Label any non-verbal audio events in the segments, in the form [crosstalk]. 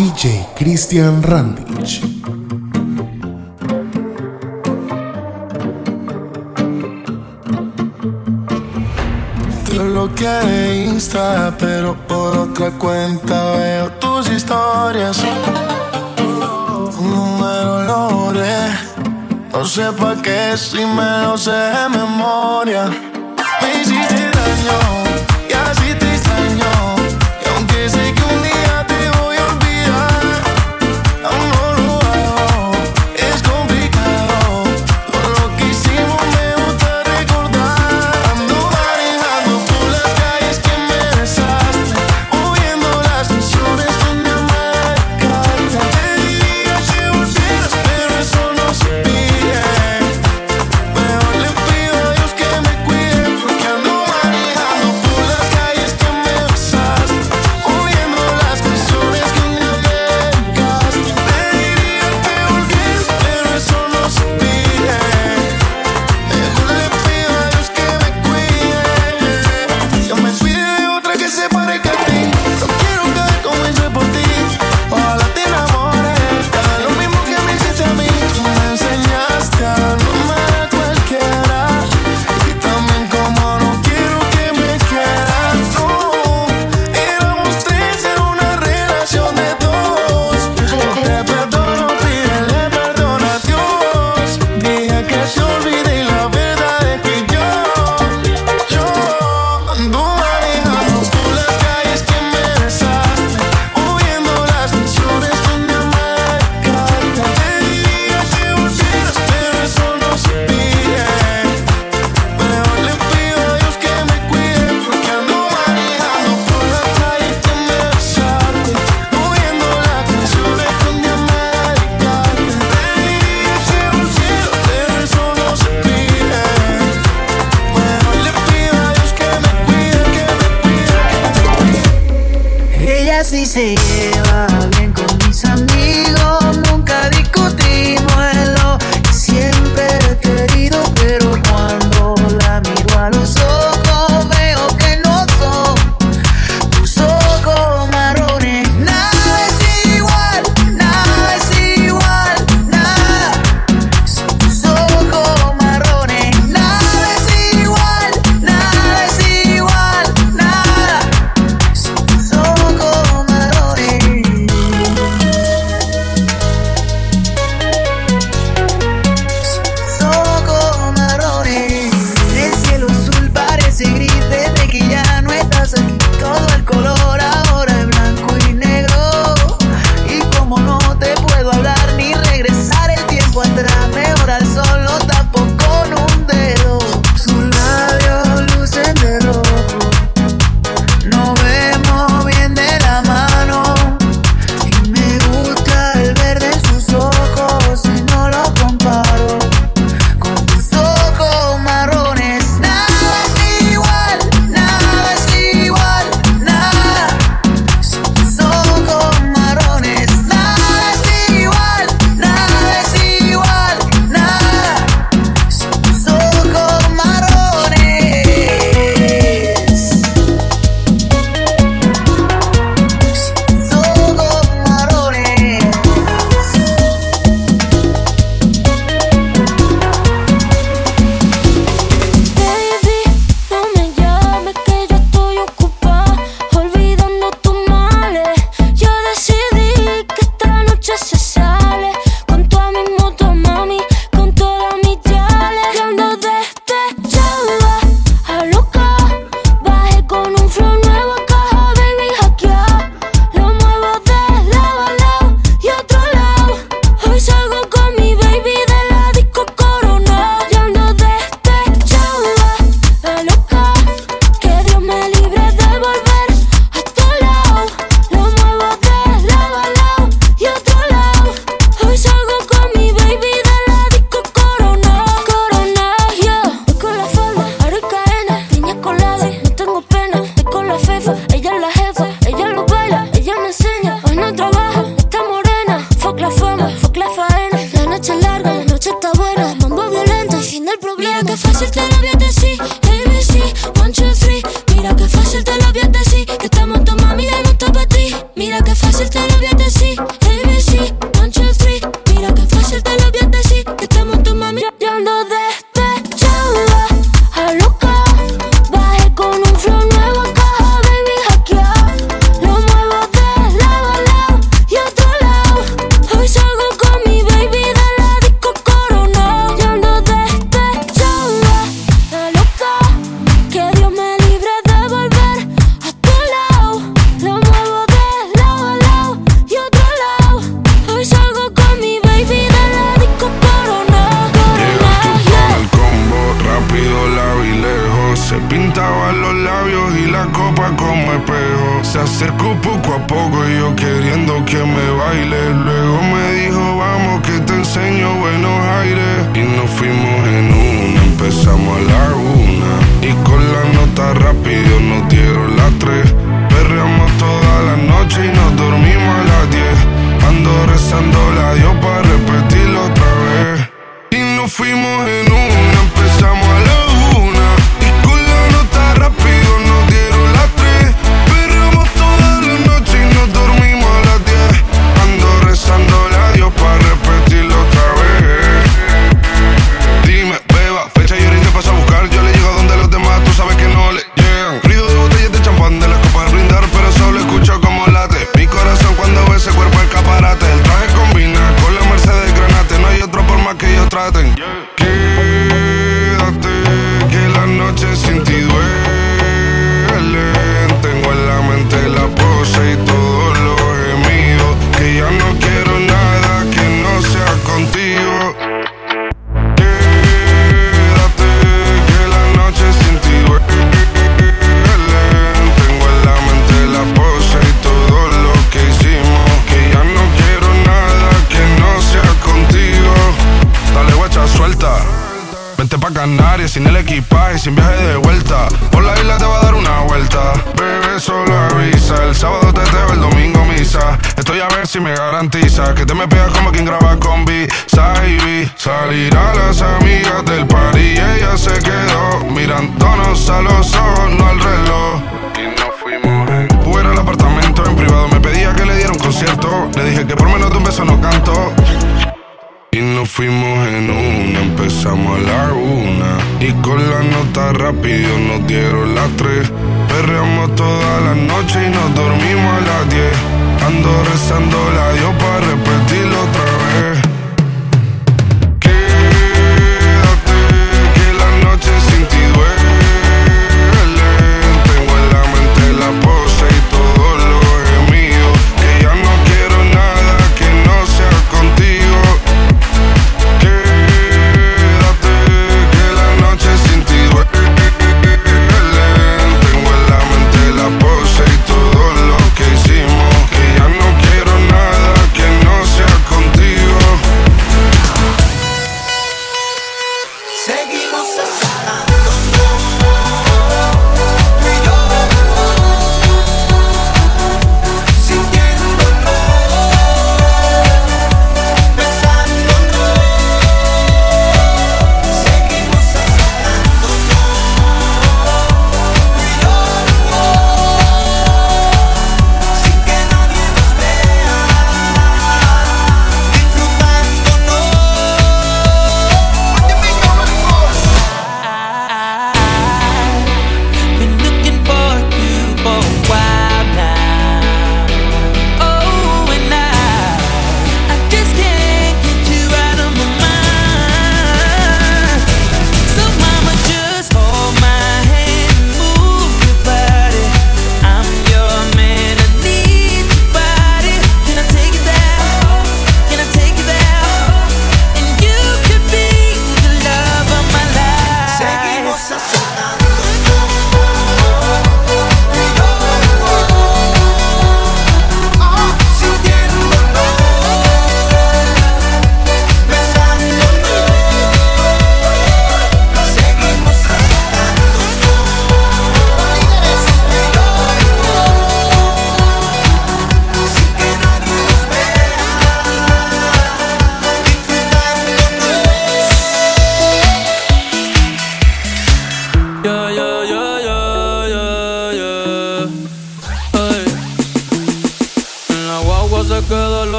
DJ Christian Randich. Te bloqueé de Insta, pero por otra cuenta veo tus historias. Tu número lo borré, no sé pa' qué si me lo sé de memoria. Me hiciste daño. see.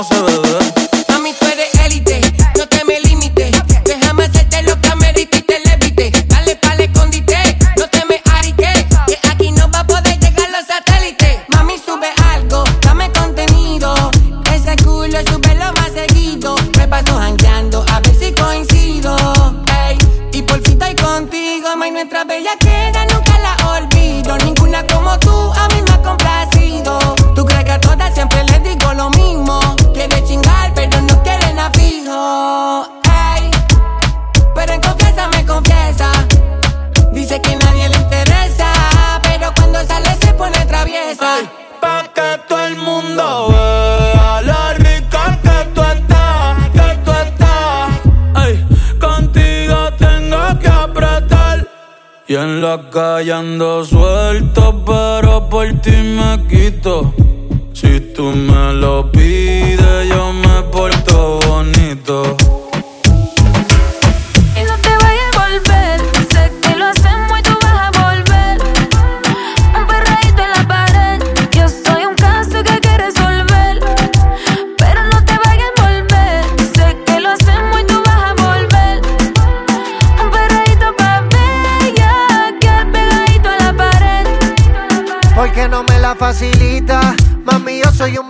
Mami, tú eres élite, no te me limites. Déjame hacerte lo que amerita y te levite. Dale pa'l escondite, no te me arique. Que aquí no va a poder llegar los satélites. Mami, sube algo, dame contenido. Ese culo sube lo más seguido. Me paso jangueando a ver si coincido. Ey, y por fin estoy contigo. May, nuestra bella queda, la suelto, pero por ti me quito. Si tú me lo pides,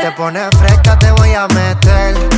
Te pones fresca, te voy a meter.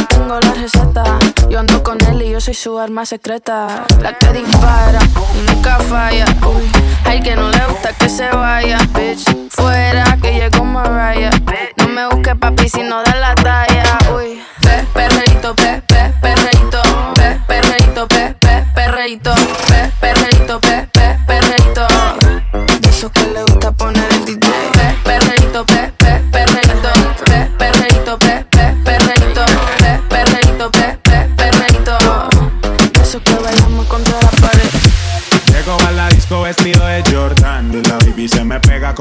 Tengo la receta, yo ando con él y yo soy su arma secreta. La que dispara y nunca falla. Uy, hay que no le gusta que se vaya, bitch. Fuera que llegó Mariah. No me busques papi si no da la talla. Uy, pe, perreíto, pe, pe, perreíto, pe, perreíto, pe, pe, perreíto, pe, perreíto, pe, pe, perreíto. De esos que le gusta poner el DJ. Pe, perreíto, pe,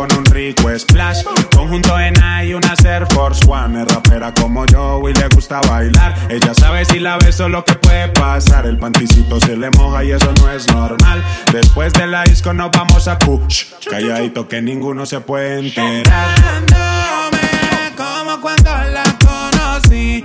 con un rico splash. Conjunto en y una Air Force One. Es rapera como yo y le gusta bailar. Ella sabe si la beso lo que puede pasar. El panticito se le moja y eso no es normal. Después de la disco nos vamos a push. Calladito que ninguno se puede enterar. Como cuando la conocí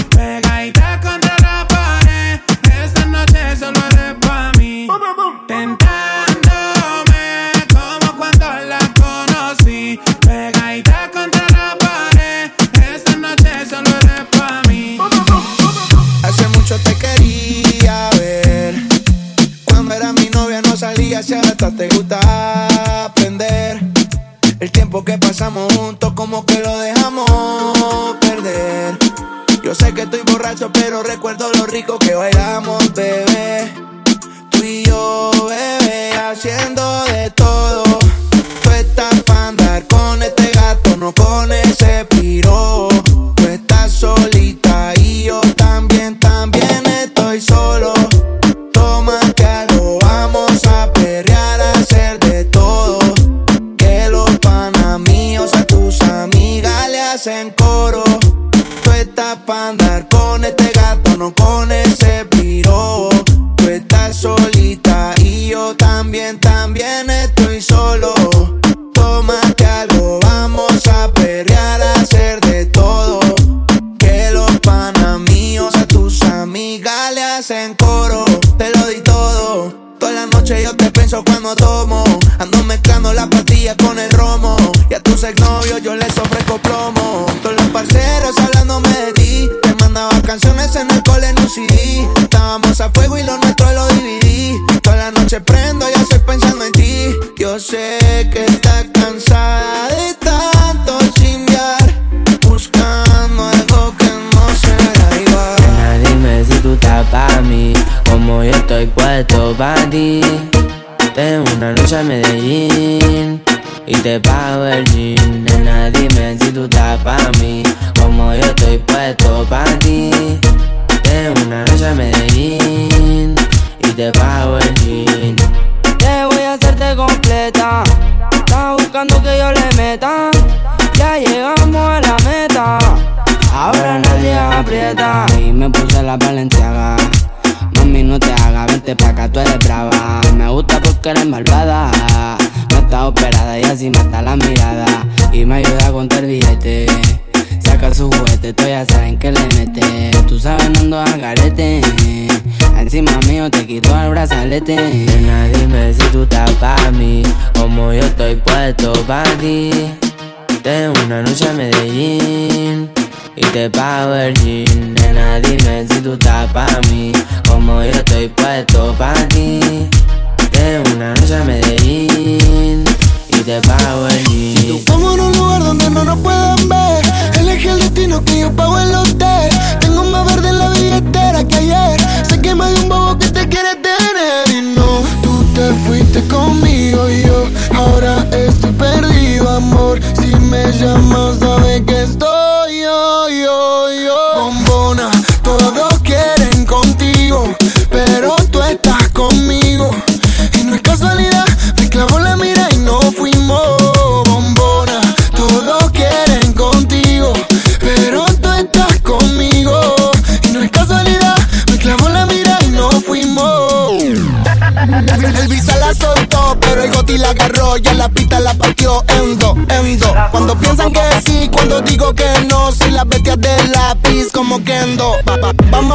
Te gusta aprender. El tiempo que pasamos juntos, como que lo dejamos perder. Yo sé que estoy borracho, pero recuerdo lo rico que bailamos, bebé. Tú y yo, bebé, haciendo de todo. Le hacen coro. Tú estás pa' andar con este gato, no con ese piro. Tú estás solita y yo también, también estoy solo. Toma que algo vamos a perrear, a hacer de todo. Que los panas míos a tus amigas le hacen coro. Te lo di todo. Toda la noche yo te pienso cuando tomo. Ando mezclando las pastillas con el romo. Y a tus yo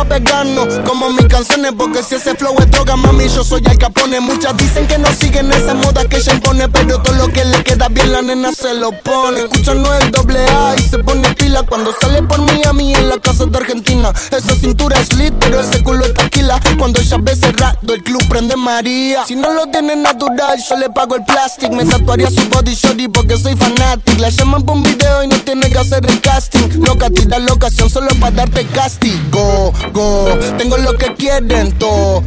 pegarnos como mis canciones, porque si ese flow es droga, mami, yo soy el capone. Muchas dicen que no siguen esa moda que ella impone, pero todo lo que le queda bien la nena se lo pone. Escuchando el doble A y se pone pila cuando sale por Miami en la casa de Argentina. Esa cintura es lit, pero ese culo es taquila. Cuando ella ve cerrado, el club prende María. Si no lo tiene natural, yo le pago el plástico. Me tatuaría su body shorty porque soy fanático. La llaman por un video y no tiene que hacer el casting. Loca, tira la solo para darte castigo. Tengo lo que quieren todo.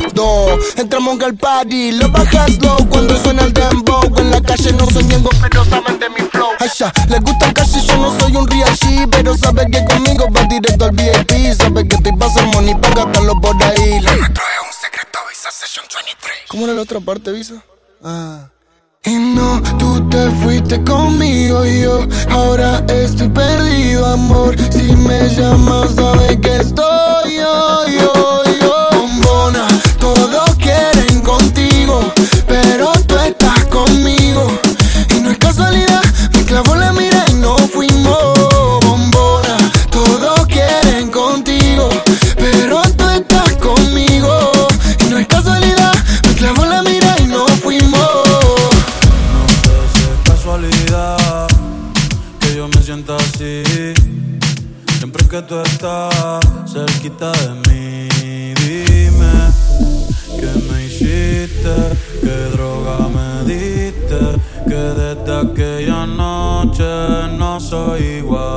Entramos al party, lo bajas low cuando suena el dembow. En la calle no soy miembro, pero saben de mi flow. Asha, les gusta casi, yo no soy un real G, pero sabe que conmigo va directo al VIP. Sabe que te pasa money para gastarlo por ahí. La es un secreto, Visa Session 23. ¿Cómo era la otra parte, Visa? Ah. Y no, tú te fuiste conmigo y yo ahora estoy perdido, amor. Si me llamas, sabes que estoy yo, yo. cerquita de mí. Dime qué me hiciste, qué droga me diste, que desde aquella noche no soy igual.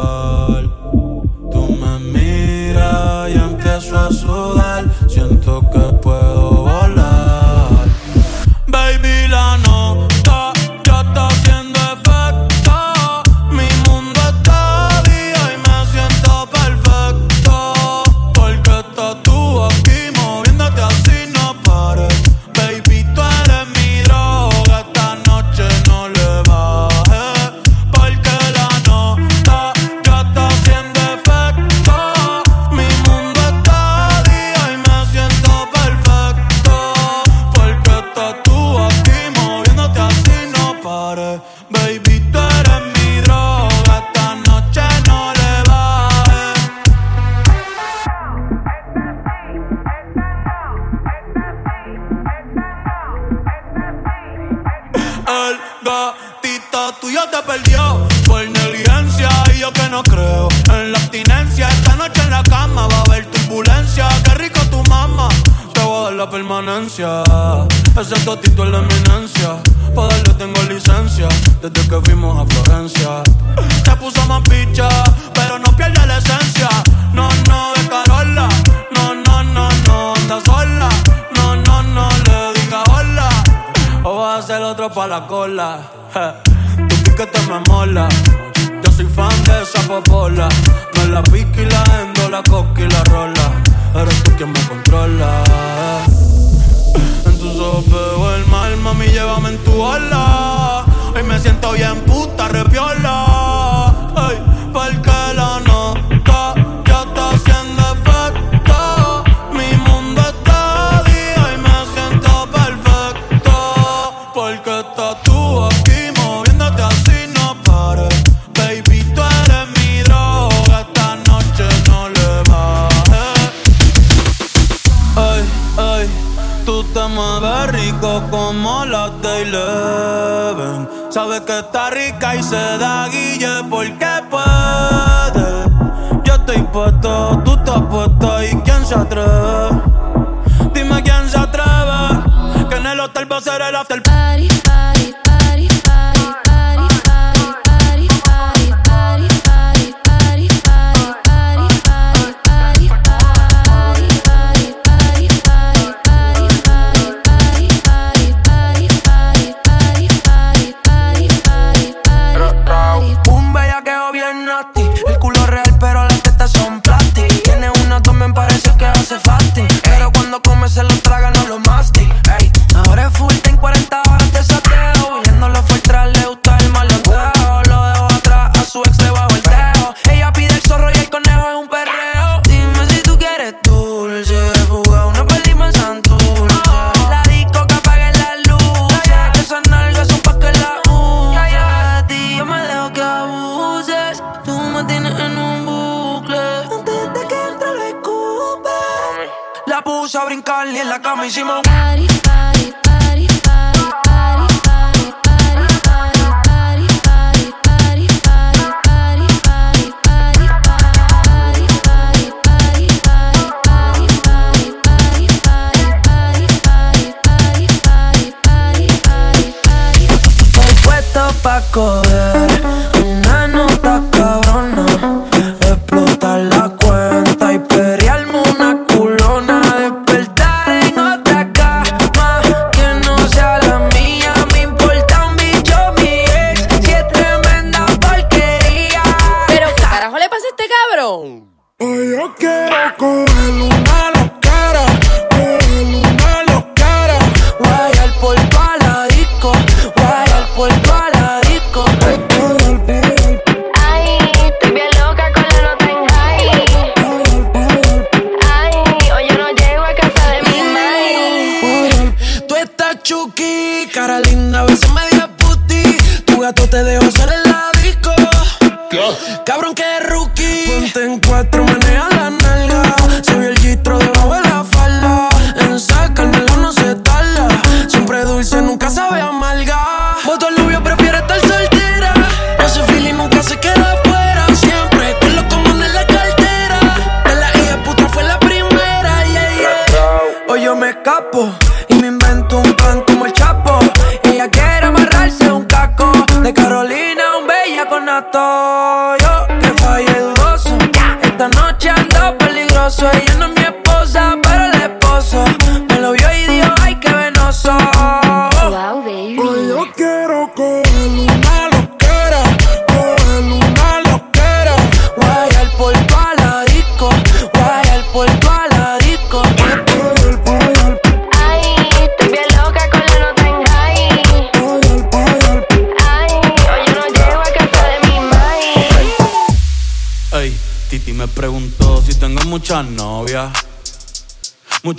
said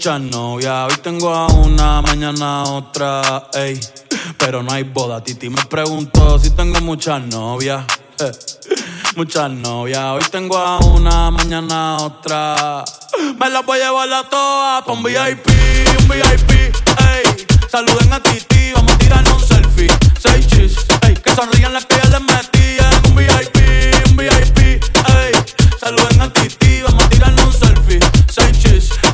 Muchas novias, hoy tengo a una, mañana a otra, ey. Pero no hay boda, Titi me preguntó si tengo muchas novias. eh. [laughs] Muchas novias, hoy tengo a una, mañana a otra. Me las voy a llevar a todas pa' un VIP, un VIP, ey. Saluden a Titi, vamos a tirarnos un selfie. Seis chis, ey. Que sonrían las que ya les metí en un VIP,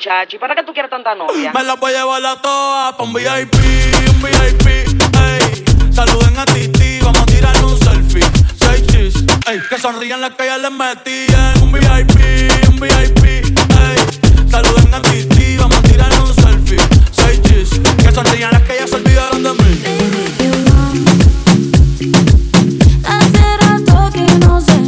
muchacho, ¿y para qué tú quieres tanta novia? Me las voy a llevar a todas pa' un VIP, un VIP, ey. Saluden a Titi, vamos a tirar un selfie. Seis chis, ey. Que sonrían las que ya les metí en un VIP, un VIP, ey. Saluden a Titi, vamos a tirar un selfie. Seis chis, que sonrían las que ya se olvidaron de mí. Hace rato que no sé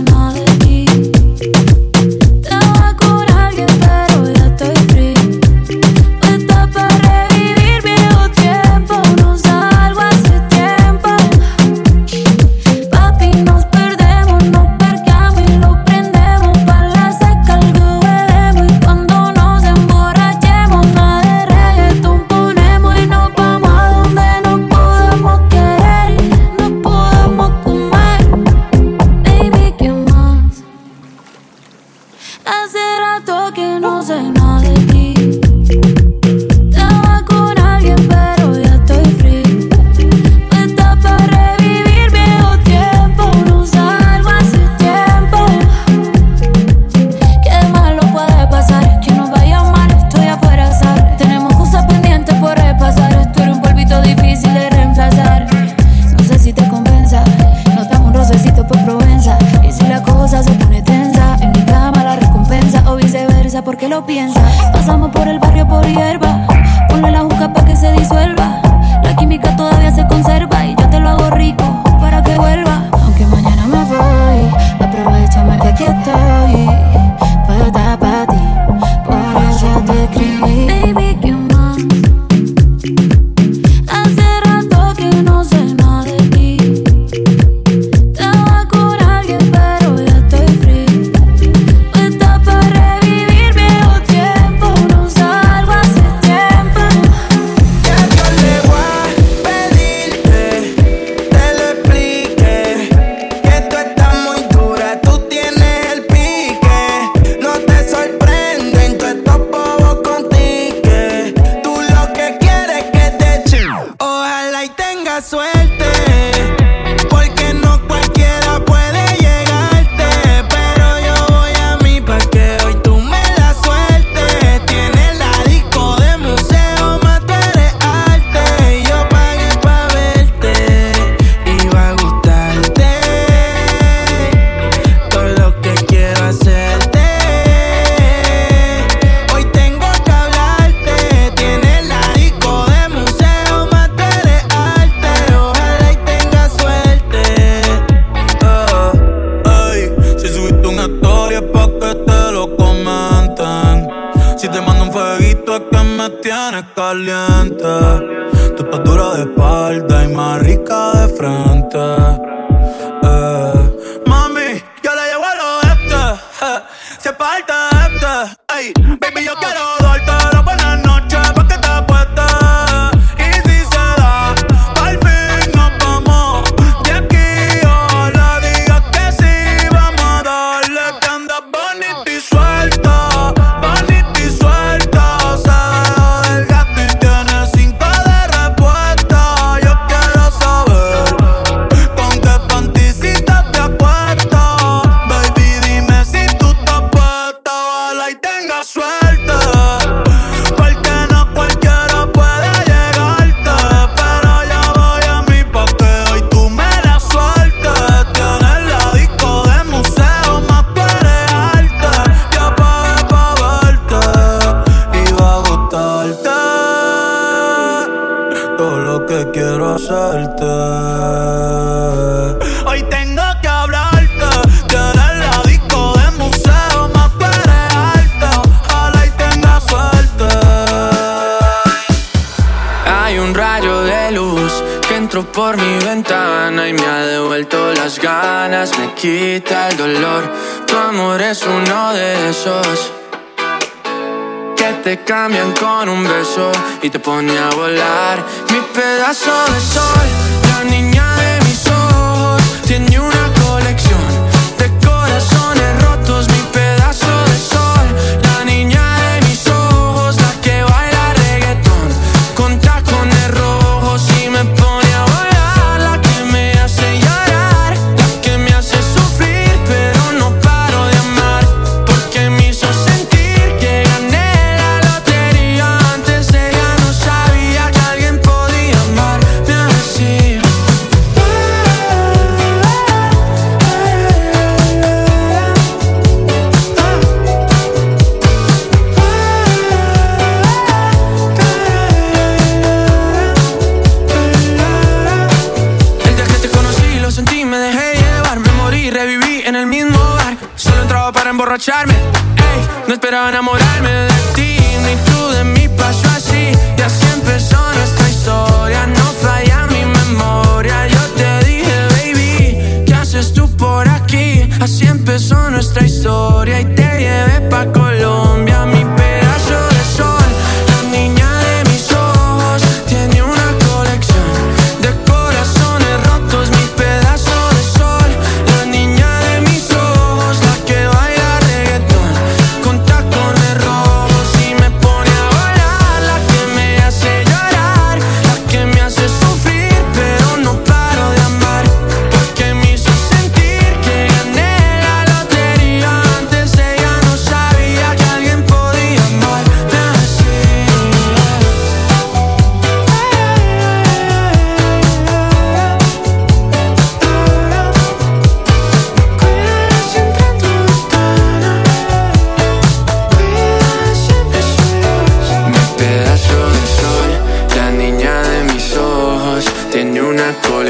cambian con un beso y te pone a volar. Mi pedazo de sol, la niña. storia e te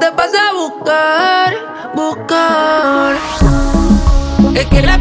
te pasa a buscar, buscar. Es que la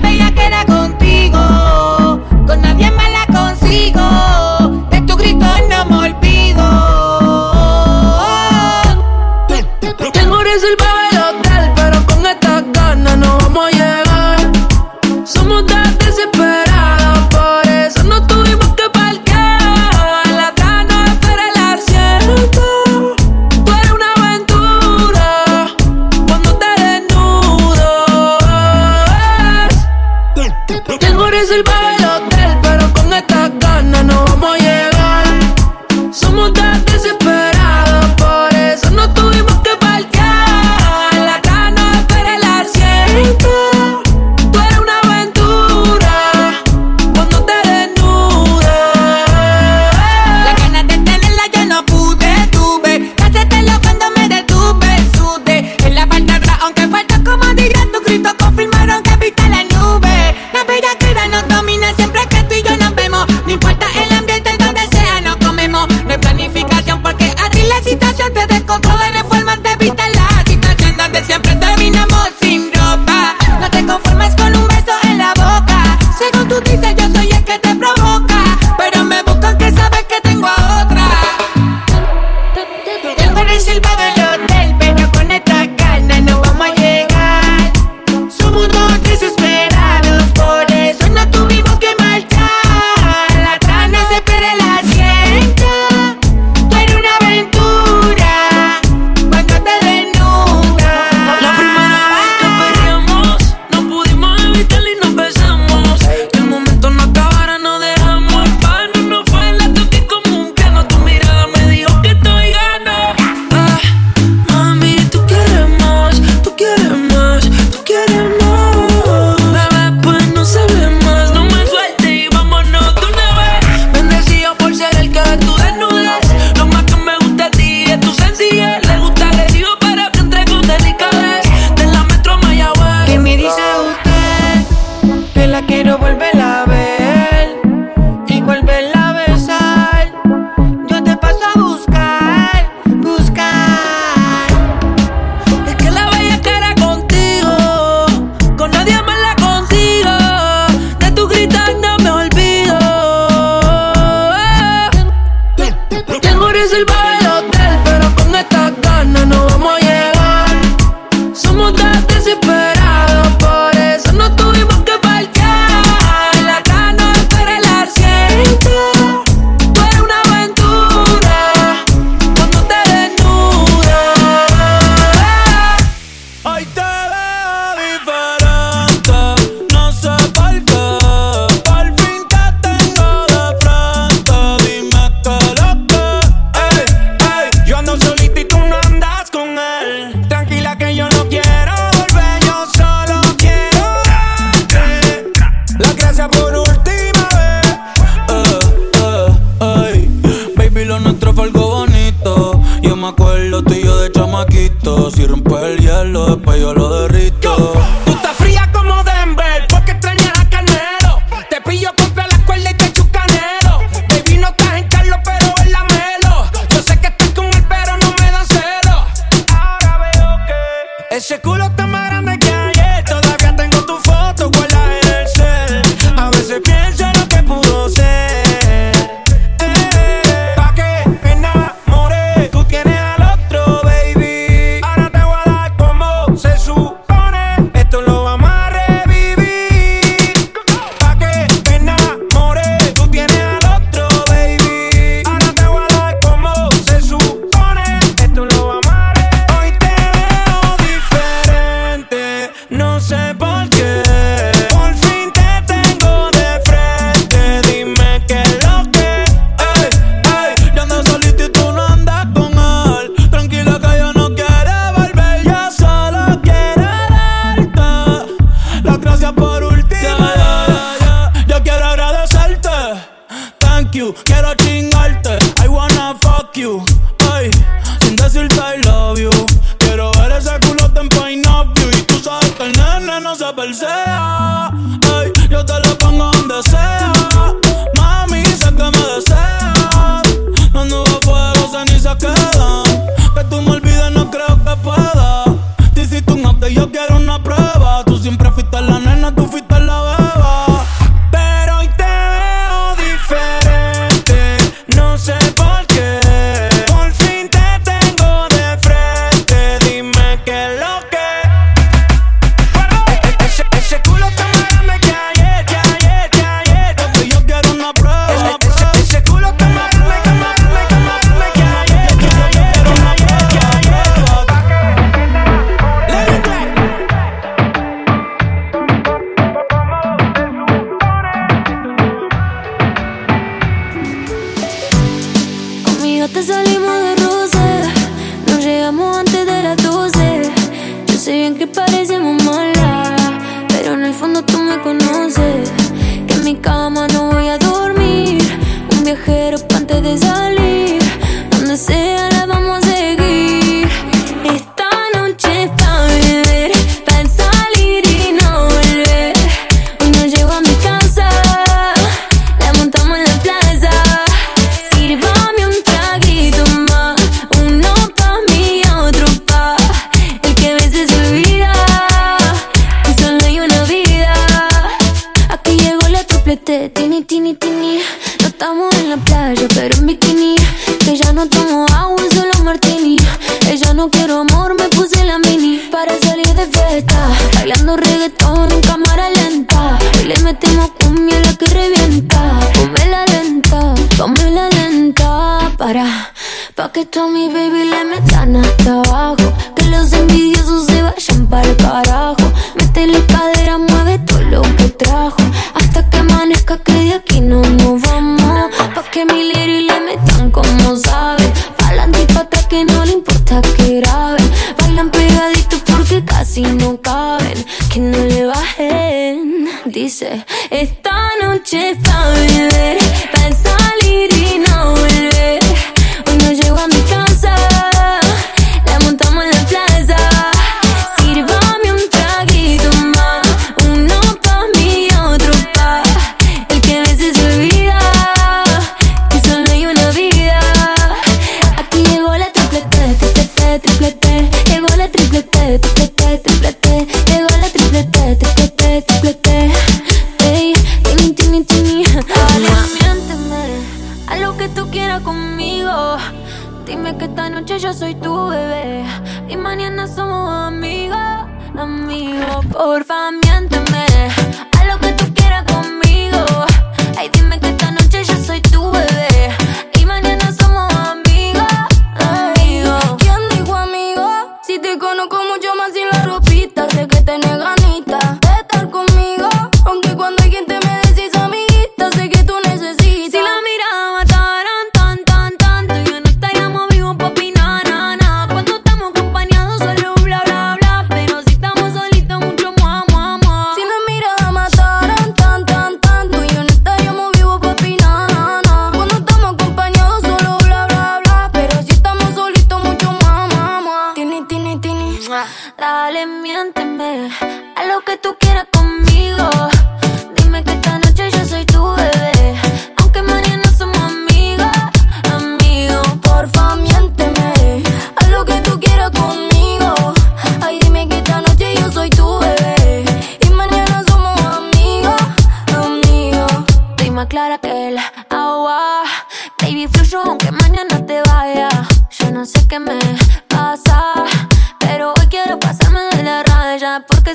Si no caben, que no le bajen. Dice, esta noche es para beber.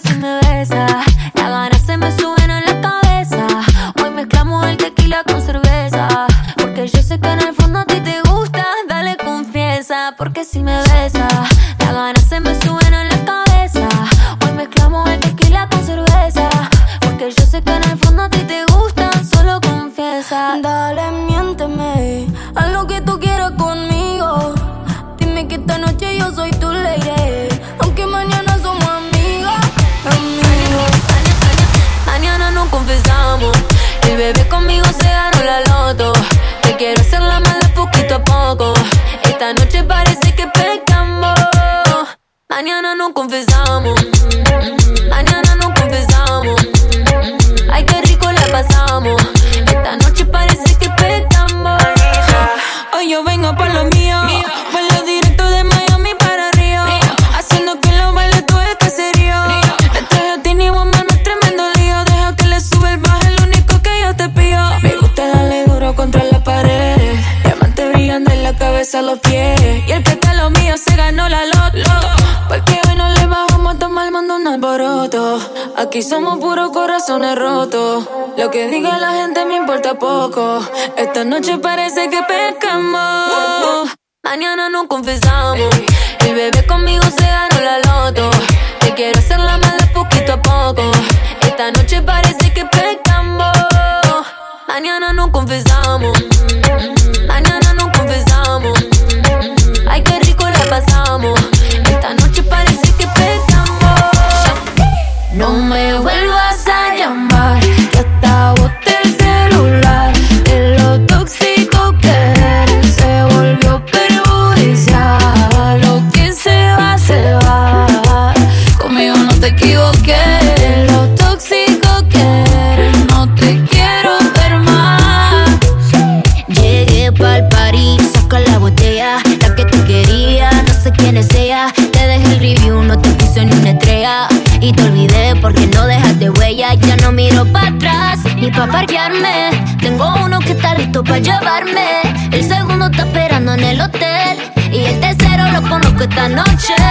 Raya porque noche parece noche.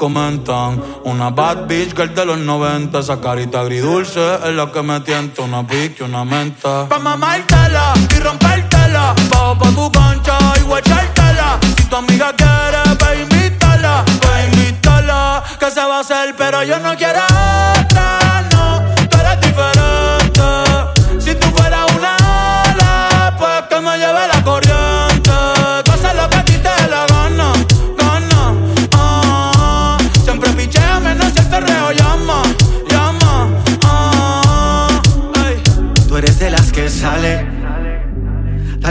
comentan. Una bad bitch girl de los 90. Esa carita agridulce es la que me tienta. Una pique, una menta. Pa' mamártela y rompértela. Bajo pa' tu concha y guachártela. Si tu amiga quiere, pa' invítala. Pa' invítala. Que se va a hacer, pero yo no quiero.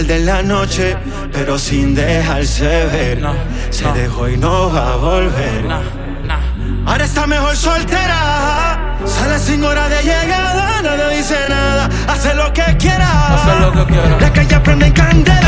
de la noche, pero sin dejarse ver. Se dejó y no va a volver. No, Ahora está mejor soltera. Sale sin hora de llegada, nadie dice nada. Hace lo que quiera. Hace lo que quiera. La calle prende candela.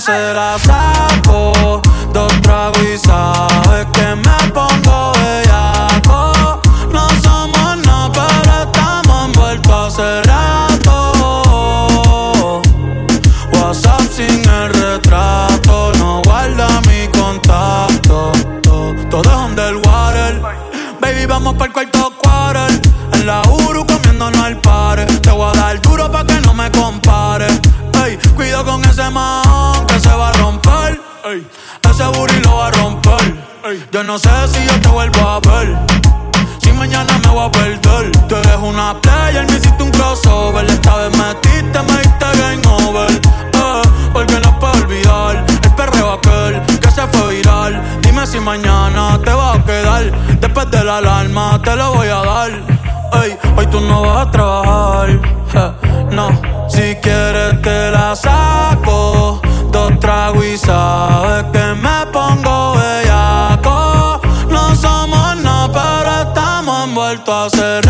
no será. ayer me hiciste un crossover. Esta vez metiste, me diste game over. Eh, porque no puedo olvidar el perreo aquel que se fue viral. Dime si mañana te va a quedar. Después de la alarma te lo voy a dar. Ey, hoy tú no vas a trabajar. No, si quieres te la saco. Dos tragos y sabes que me pongo bellaco. No somos nada, pero estamos envueltos a ser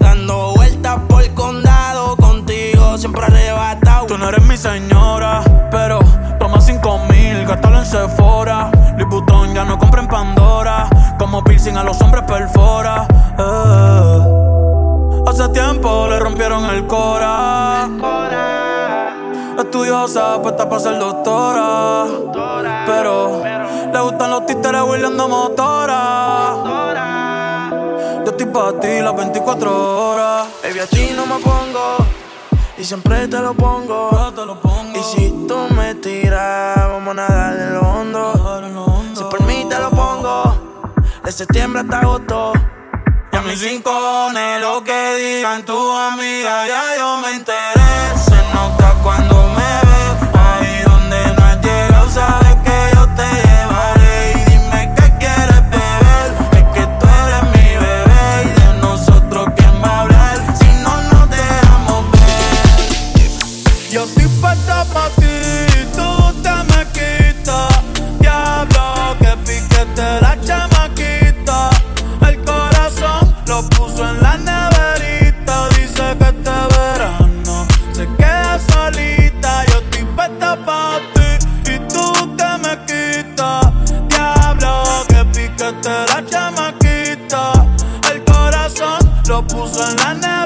Dando vueltas por el condado. Contigo siempre arrebatado. Tú no eres mi señora, pero toma cinco mil, gástalo en Sephora. Vuitton ya no compra en Pandora. Como piercing a los hombres perfora. Eh. Hace tiempo le rompieron el cora. Estudiosa, puesta para ser doctora. Pero le gustan los títeres huirleando motora. Para ti las 24 horas. Baby, a ti no me pongo y siempre te lo pongo. Y si tú me tiras, vamos a nadar en lo hondo. Si por mí te lo pongo, de septiembre hasta agosto. Y a mis rincones, lo que digan tu amiga, ya yo me enteré. Se nota cuando la chamaquita. El corazón lo puso en la neverita.